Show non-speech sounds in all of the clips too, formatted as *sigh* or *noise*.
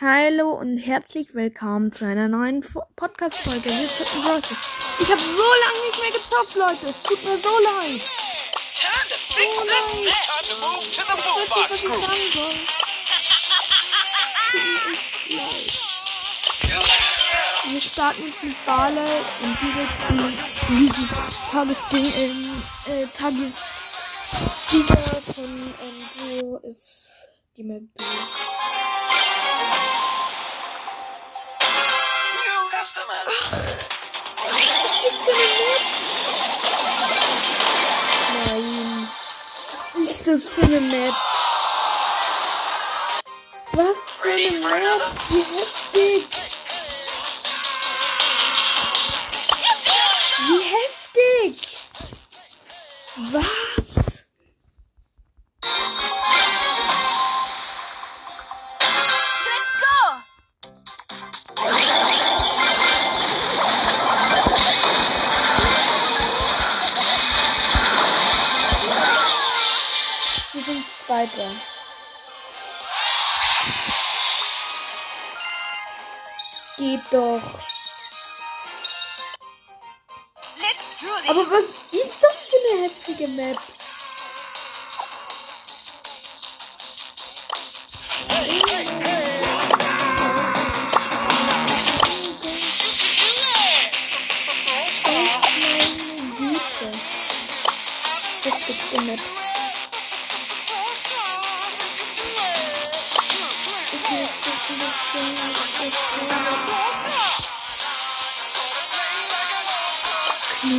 Hallo und herzlich willkommen zu einer neuen Fo- Podcast-Folge. Wir zocken Brawl. Ich habe so lange nicht mehr gezockt, Leute. Es tut mir so leid. To the Ich weiß nicht, was ich sagen soll. Tut mir echt leid. Wir starten jetzt mit Barley und direkt in dieses Tagesding im äh, Tagessieger von ähm, Duo ist die Map Customers. Nein. Was ist das für eine Map? Was für eine Map? Wie heftig. Sind Zweiter. Geht doch. Aber was ist das für eine heftige Map?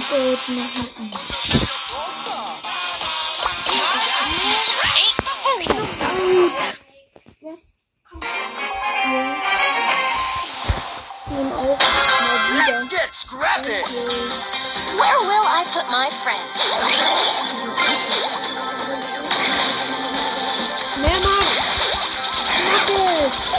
Mal wieder. Let's get scrappy. Where will I put my friends? Mehr Mann!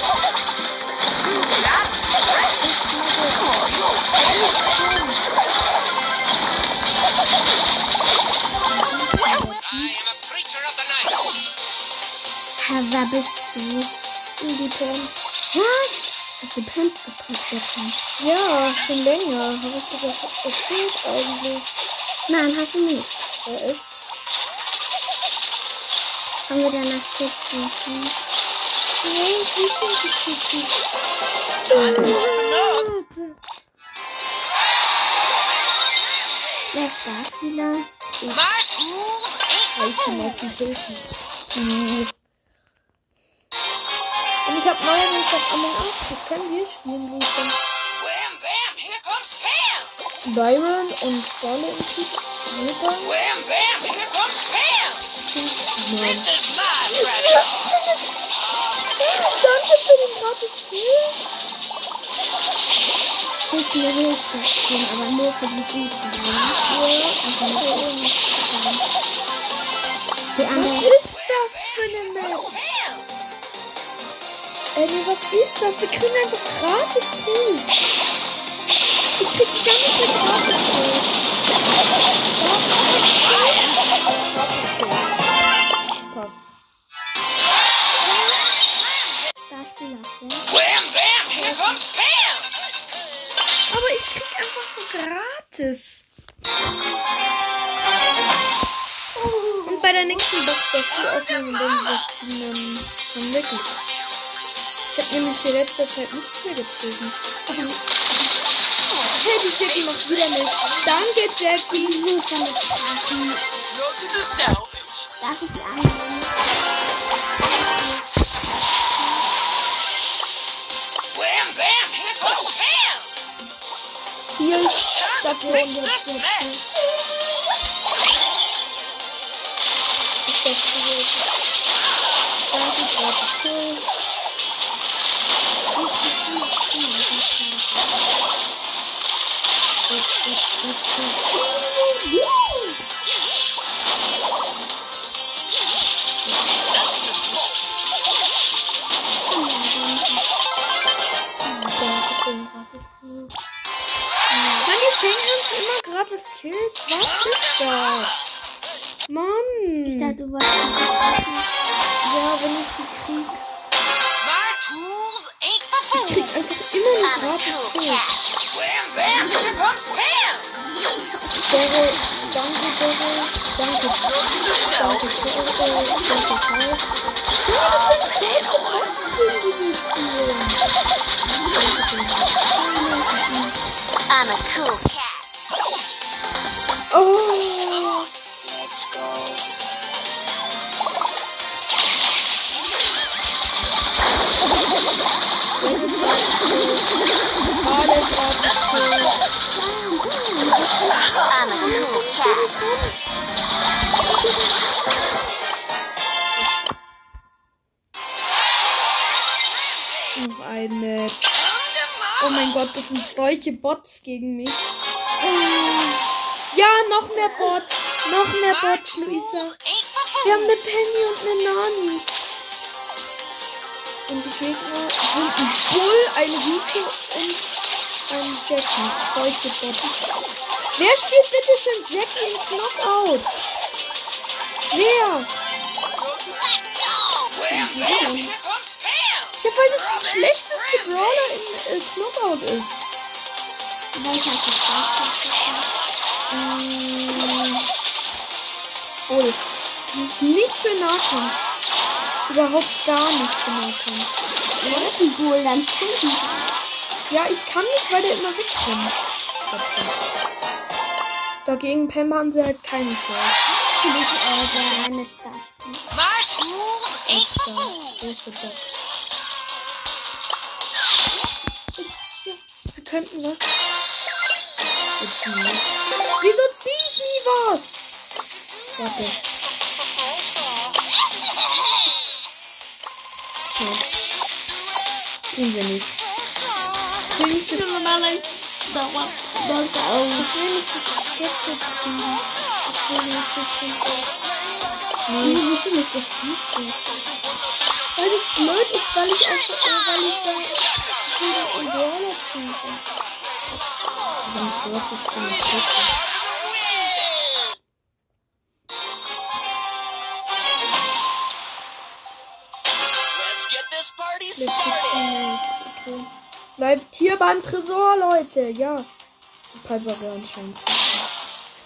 Wer bist du? Die Pam. Was? Hast du Pam gepackt, Pam? Ja, schon länger. Habe ich dir doch erzählt eigentlich. Nein, hast du nicht. Ja, echt? Haben wir danach kurz suchen? Nein, ich will nicht suchen. Wer ist das wieder? Tools Ich kann auf die Hilfe. Und ich habe neuerdings auf Among Us. Das können wir spielen, Pam. Byron und Barley im Team. Wham bam, here comes Pam. This is my treasure. *laughs* Danke für den gratis Spiel. Ist mir Hilfe, aber nur für die Guten. Ja, also nur die anderen. Ey, was ist das? Wir kriegen einfach gratis Kills. Ich krieg die ganze Zeit gratis Kills. Passt. Da Spieler? Wham bam, here comes Pam. Aber ich krieg einfach so gratis. Und bei der nächsten Box darfst du aufnehmen, wenn du das ähm, schon weg ist. Ich hab nämlich in letzter Zeit nichts mehr gezogen. Hey, die Jackie macht wieder mit. Danke, Jackie. Ich. Go to the salvage. Darf ich sie annehmen? Pam. Hier ist das mess. Ich das hier. Danke, gratis gratis Kills. Was ist das? Mann. Ich dachte, du wolltest Ja, wenn ich sie krieg. My tools ain't I'm a cool cat. Wham, bam, here comes Pam! Daryl, danke Daryl, danke danke Daryl, danke Karl. I'm a cool cat. Oh, noch ein Match. Oh mein Gott, das sind solche Bots gegen mich. Ja, noch mehr Bots. Noch mehr Bots, Luisa. Wir haben eine Penny und eine Nani. Und die Gegner sind ein Bull, ein Rico und ein Jackie. Wer spielt bitte schon Jackie ins Knockout? Wer? Pam! Ja, weil das das schlechteste Brawler im äh, Knockout ist. Mm. Oh, die ist nicht für Nahkampf. Überhaupt gar nicht für Nahkampf. Bull dann finden. Ja, ich kann nicht, weil der immer wegkommt. Dagegen Pam haben sie halt keine Chance. Für dich äh, der reine Starspiel. My school ain't So, for fools! Will nicht das Gadget ziehen. Ich will nicht das Nee. Wie willst du nicht das Feedback? Weil das blöd ist, weil ich einfach, weil ich da wieder in Brawler ziehen kann. Dann brauche ich keine Gadget. Let's get this party started! Okay. Bleibt hier beim Tresor, Leute. Ja. Die Piper wäre anscheinend.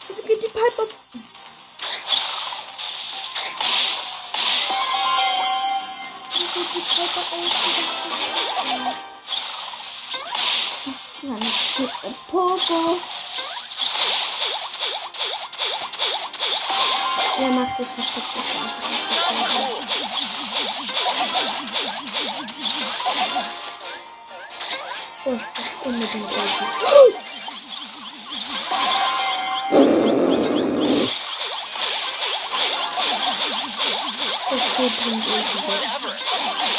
Wieso geht die Piper? Wieso geht die Piper aus? Dann mit dem Popo. Wer macht das nicht? Einfach Oh, ich brauch unbedingt weg.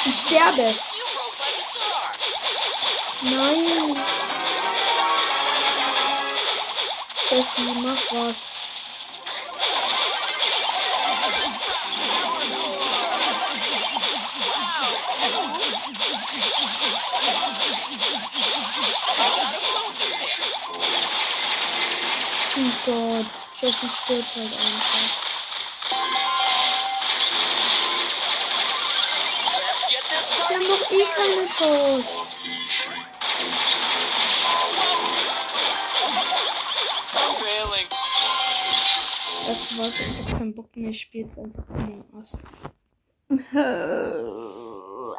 Ich sterbe. Nein. Steffi, mach was. Gott, Jessie stirbt halt einfach. Haben doch eh keine Chance. Das war's, ich hab keinen Bock mehr, ich spiele jetzt einfach Among Us. *laughs*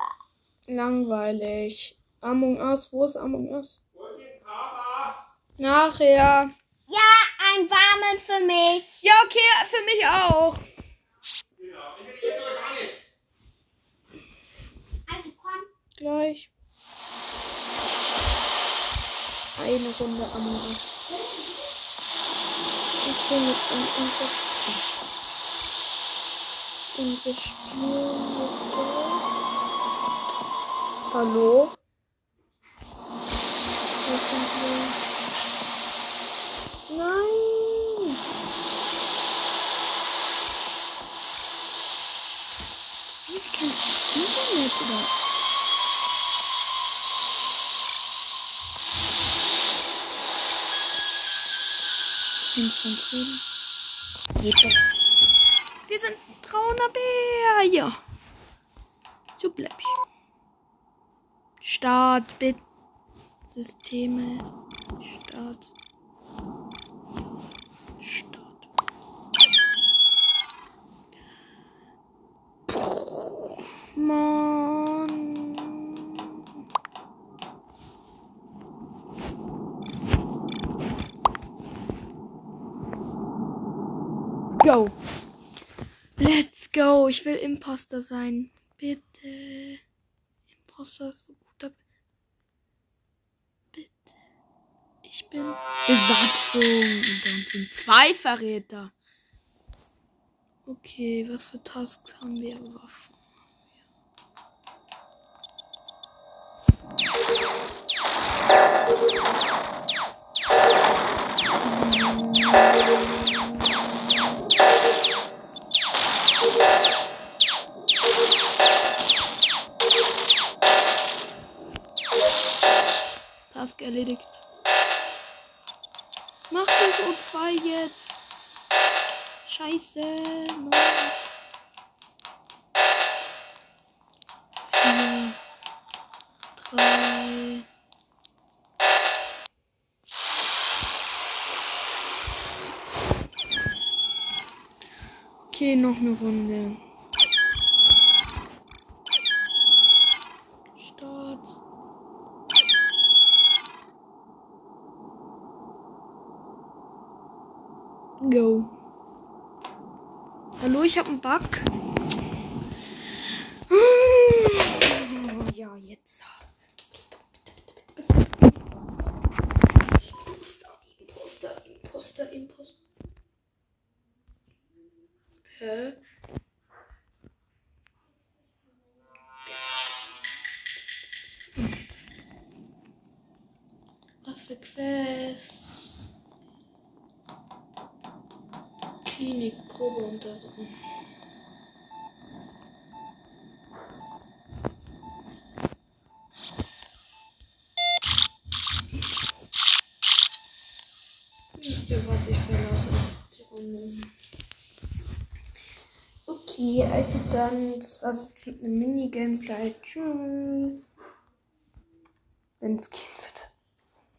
Langweilig. Among Us, wo ist Among Us? Nachher. Ja, ein Warmen für mich. Ja, okay, für mich auch. Also komm. Gleich. Eine Runde Us. Ich bin mit einem. Und wir spielen. Hallo? Nein! Habe ich kein Doch. Wir sind brauner Bär. Ja. So bleib ich. Start, bitte. Systeme. Start. Puh, Mann. Go. Let's go. Ich will Imposter sein. Bitte. Imposter ist so guter. Bitte. Ich bin Besatzung. Und dann sind zwei Verräter. Okay, was für Tasks haben wir? Waffen. Task erledigt. Mach das O2 jetzt. Scheiße. Mann. Vier. Drei. Okay, noch eine Runde. Start. Go. Hallo, ich habe einen Bug. Ja, jetzt. Klinik, Probeuntersuchung. Wisst ihr, was ich verlasse? Die Runde. Okay, also dann, das war's jetzt mit einem Mini-Gameplay. Tschüss. Wenn es geht,